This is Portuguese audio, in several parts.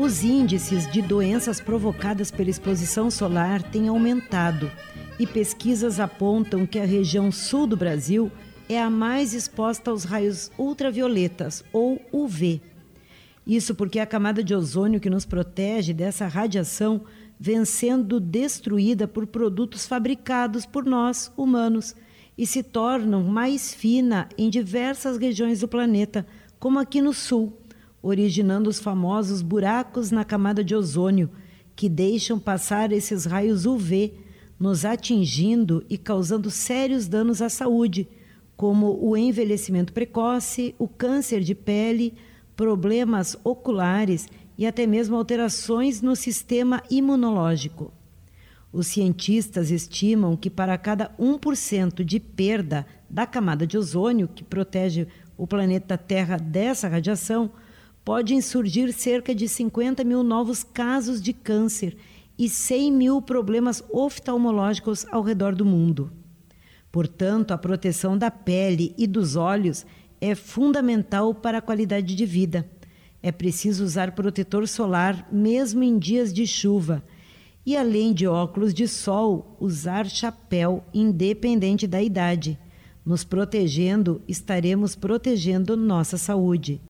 Os índices de doenças provocadas pela exposição solar têm aumentado e pesquisas apontam que a região sul do Brasil é a mais exposta aos raios ultravioletas, ou UV. Isso porque a camada de ozônio que nos protege dessa radiação vem sendo destruída por produtos fabricados por nós, humanos, e se tornam mais fina em diversas regiões do planeta, como aqui no sul, originando os famosos buracos na camada de ozônio, que deixam passar esses raios UV, nos atingindo e causando sérios danos à saúde como o envelhecimento precoce, o câncer de pele, problemas oculares e até mesmo alterações no sistema imunológico. Os cientistas estimam que para cada 1% de perda da camada de ozônio, que protege o planeta Terra dessa radiação, podem surgir cerca de 50 mil novos casos de câncer e 100 mil problemas oftalmológicos ao redor do mundo. Portanto, a proteção da pele e dos olhos é fundamental para a qualidade de vida. É preciso usar protetor solar mesmo em dias de chuva. E além de óculos de sol, usar chapéu, independente da idade. Nos protegendo, estaremos protegendo nossa saúde.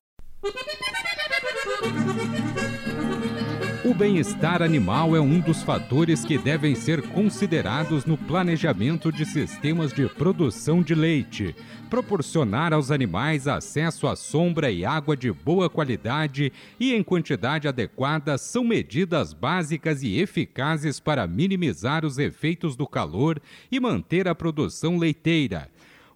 O bem-estar animal é um dos fatores que devem ser considerados no planejamento de sistemas de produção de leite. Proporcionar aos animais acesso à sombra e água de boa qualidade e em quantidade adequada são medidas básicas e eficazes para minimizar os efeitos do calor e manter a produção leiteira.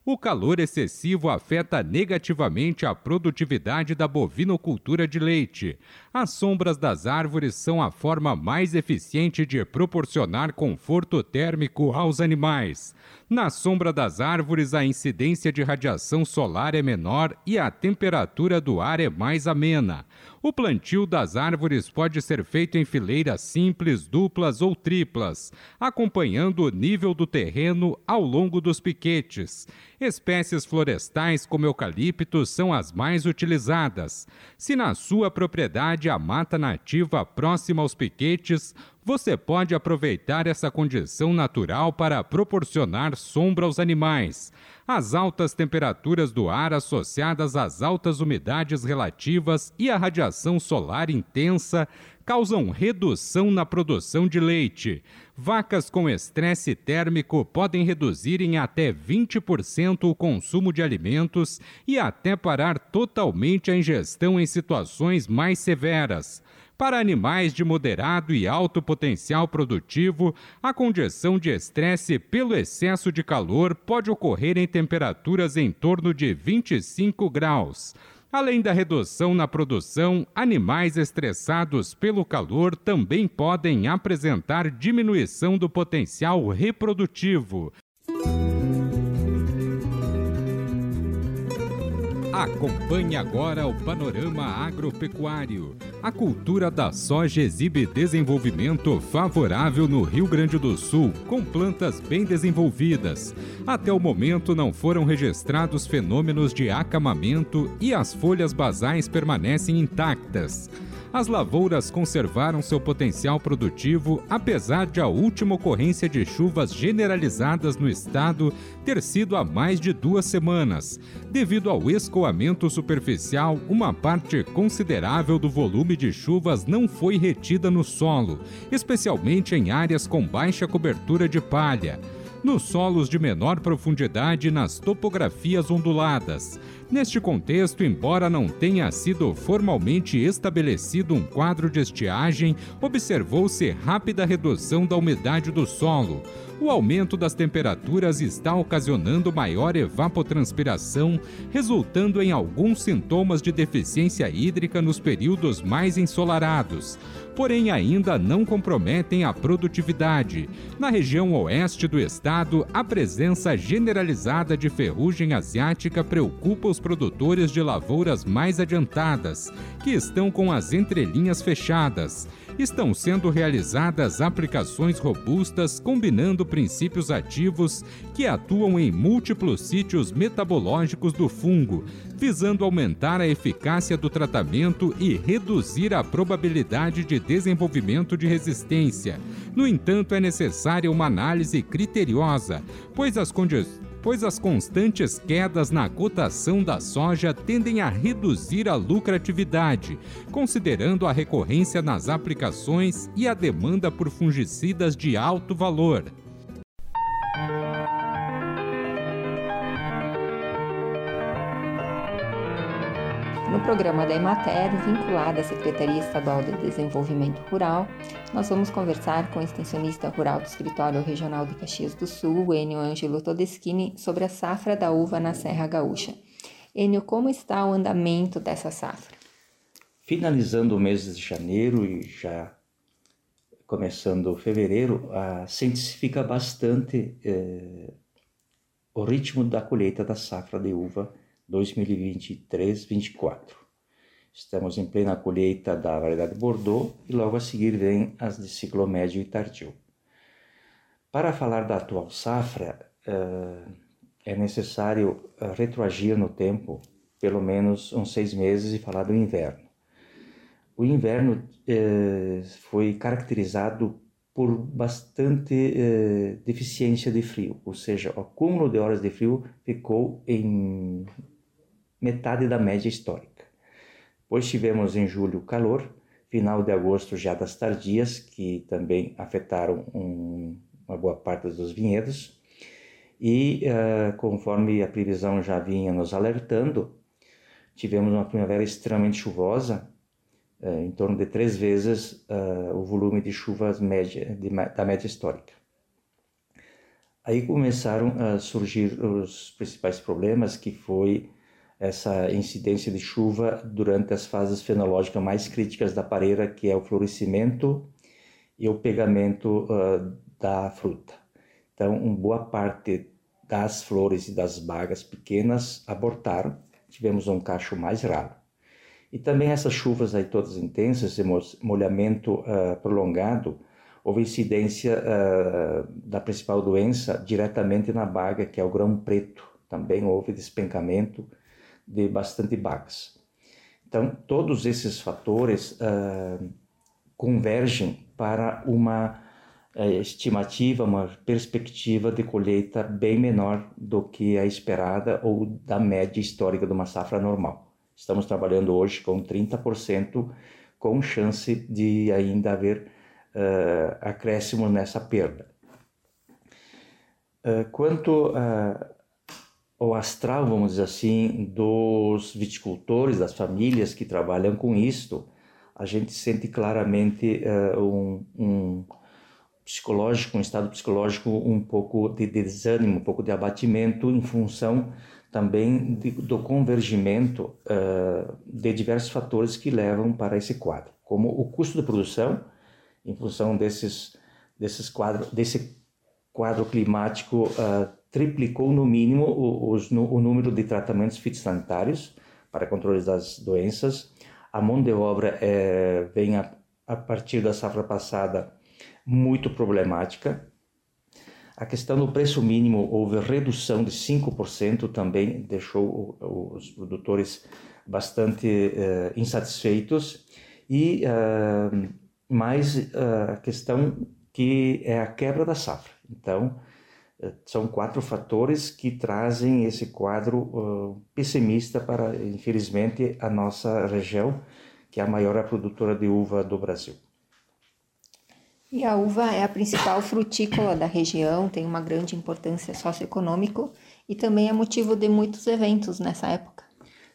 O calor excessivo afeta negativamente a produtividade da bovinocultura de leite. As sombras das árvores são a forma mais eficiente de proporcionar conforto térmico aos animais. Na sombra das árvores, a incidência de radiação solar é menor e a temperatura do ar é mais amena. O plantio das árvores pode ser feito em fileiras simples, duplas ou triplas, acompanhando o nível do terreno ao longo dos piquetes. Espécies florestais como eucalipto são as mais utilizadas. Se na sua propriedade a mata nativa próxima aos piquetes, você pode aproveitar essa condição natural para proporcionar sombra aos animais. As altas temperaturas do ar associadas às altas umidades relativas e à radiação solar intensa causam redução na produção de leite. Vacas com estresse térmico podem reduzir em até 20% o consumo de alimentos e até parar totalmente a ingestão em situações mais severas. Para animais de moderado e alto potencial produtivo, a condição de estresse pelo excesso de calor pode ocorrer em temperaturas em torno de 25 graus. Além da redução na produção, animais estressados pelo calor também podem apresentar diminuição do potencial reprodutivo. Acompanhe agora o panorama agropecuário. A cultura da soja exibe desenvolvimento favorável no Rio Grande do Sul, com plantas bem desenvolvidas. Até o momento não foram registrados fenômenos de acamamento e as folhas basais permanecem intactas as lavouras conservaram seu potencial produtivo apesar de a última ocorrência de chuvas generalizadas no estado ter sido há mais de duas semanas. Devido ao escoamento superficial, uma parte considerável do volume de chuvas não foi retida no solo, especialmente em áreas com baixa cobertura de palha nos solos de menor profundidade nas topografias onduladas. Neste contexto, embora não tenha sido formalmente estabelecido um quadro de estiagem, observou-se rápida redução da umidade do solo. O aumento das temperaturas está ocasionando maior evapotranspiração, resultando em alguns sintomas de deficiência hídrica nos períodos mais ensolarados porém ainda não comprometem a produtividade. Na região oeste do estado, a presença generalizada de ferrugem asiática preocupa os produtores de lavouras mais adiantadas, que estão com as entrelinhas fechadas estão sendo realizadas aplicações robustas combinando princípios ativos que atuam em múltiplos sítios metabológicos do fungo, visando aumentar a eficácia do tratamento e reduzir a probabilidade de desenvolvimento de resistência. No entanto, é necessária uma análise criteriosa, pois as condições pois as constantes quedas na cotação da soja tendem a reduzir a lucratividade, considerando a recorrência nas aplicações e a demanda por fungicidas de alto valor. Programa da Emater, vinculado à Secretaria Estadual de Desenvolvimento Rural, nós vamos conversar com o extensionista rural do Escritório Regional de Caxias do Sul, Enio Ângelo Todeschini, sobre a safra da uva na Serra Gaúcha. Enio, como está o andamento dessa safra? Finalizando o mês de janeiro e já começando fevereiro, ah, se intensifica bastante eh, o ritmo da colheita da safra de uva 2023-24. Estamos em plena colheita da variedade Bordeaux e logo a seguir vem as de ciclo médio e tardio. Para falar da atual safra, uh, é necessário eh, retroagir no tempo, pelo menos uns seis meses, e falar do inverno. O inverno uh, foi caracterizado por bastante deficiência de frio, ou seja, o acúmulo de horas de frio ficou em metade da média histórica. Depois tivemos em julho calor, final de agosto já das tardias, que também afetaram um, uma boa parte dos vinhedos. E uh, conforme a previsão já vinha nos alertando, tivemos uma primavera extremamente chuvosa, uh, em torno de três vezes uh, o volume de chuvas média, de, da média histórica. Aí começaram a surgir os principais problemas, que foi essa incidência de chuva durante as fases fenológicas mais críticas da pareira, que é o florescimento e o pegamento uh, da fruta. Então, uma boa parte das flores e das bagas pequenas abortaram, tivemos um cacho mais raro. E também essas chuvas aí todas intensas, esse molhamento uh, prolongado, houve incidência uh, da principal doença diretamente na baga, que é o grão preto. Também houve despencamento de bastante bagas. Então, todos esses fatores uh, convergem para uma uh, estimativa, uma perspectiva de colheita bem menor do que a esperada ou da média histórica de uma safra normal. Estamos trabalhando hoje com 30%, com chance de ainda haver uh, acréscimo nessa perda. quanto o astral, vamos dizer assim, dos viticultores, das famílias que trabalham com isto, a gente sente claramente uh, um, um, psicológico, um estado psicológico um pouco de desânimo, um pouco de abatimento em função também de, do convergimento uh, de diversos fatores que levam para esse quadro, como o custo de produção, em função desses, desses quadros, desse quadro climático uh, triplicou no mínimo o, o, número de tratamentos fitossanitários para controle das doenças. A mão de obra é, vem a, a partir da safra passada muito problemática. A questão do preço mínimo houve redução de 5%, também deixou os produtores bastante uh, insatisfeitos. E uh, mais uh, a questão que é a quebra da safra. Então, são quatro fatores que trazem esse quadro uh, pessimista para, infelizmente, a nossa região, que é a maior produtora de uva do Brasil. E a uva é a principal frutícola da região, tem uma grande importância socioeconômica e também é motivo de muitos eventos nessa época.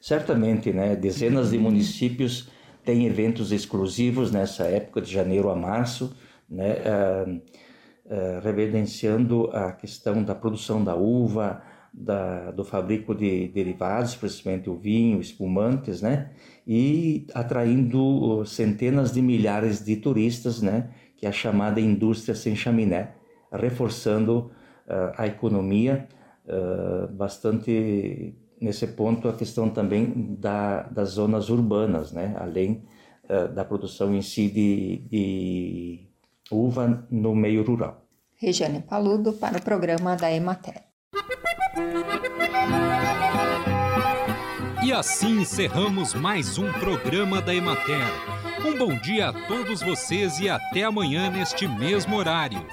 Certamente, né, dezenas de municípios têm eventos exclusivos nessa época, de janeiro a março, né, uh, uh, reverenciando a questão da produção da uva, da, do fabrico de derivados, principalmente o vinho, espumantes, né, e atraindo centenas de milhares de turistas, né, que é a chamada indústria sem chaminé, reforçando uh, a economia bastante nesse ponto a questão também da, das zonas urbanas, né? além uh, da produção em si de, de, uva no meio rural. Regiane Paludo para o programa da Emater. E assim encerramos mais um programa da Emater. Um bom dia a todos vocês e até amanhã neste mesmo horário.